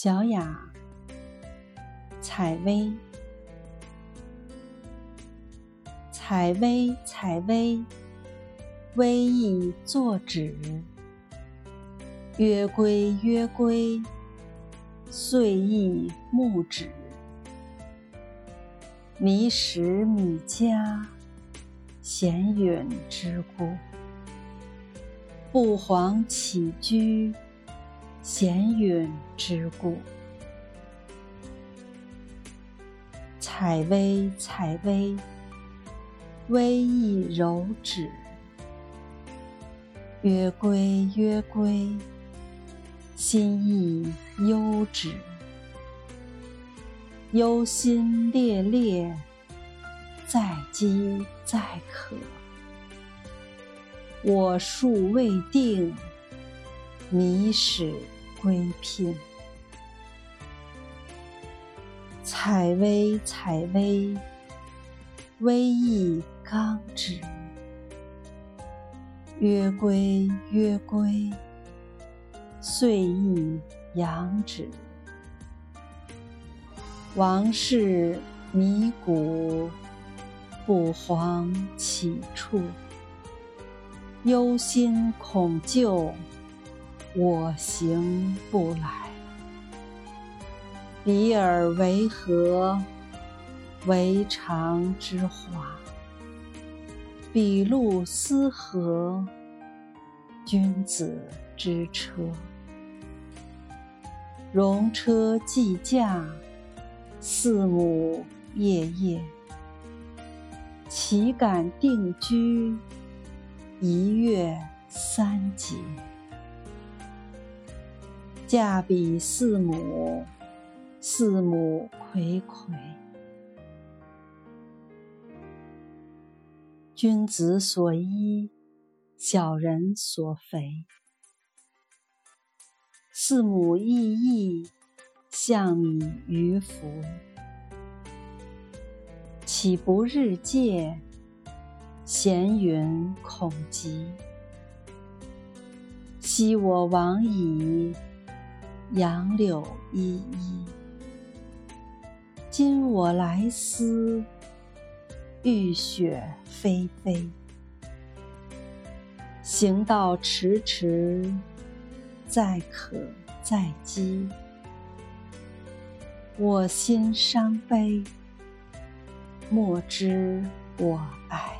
小雅，采薇，采薇，采薇，薇亦作止。约归，约归，岁亦暮止。迷时米家，闲允之故。不遑起居。闲云之故，采薇，采薇，微意柔止。曰归，曰归，心意悠止。忧心烈烈，在饥在渴。我数未定，迷始。归聘，采薇，采薇，微意刚止。约归，约归，岁意扬止。王事迷谷，不遑起处。忧心恐旧。我行不来，比尔为何？为常之华。比路斯何？君子之车。戎车既驾，四母夜夜。岂敢定居？一月三节。驾彼四母，四母睽睽。君子所依，小人所肥。四母异义，象米于福。岂不日戒？闲云恐极。昔我往矣。杨柳依依，今我来思，雨雪霏霏。行道迟迟，载渴载饥。我心伤悲，莫知我哀。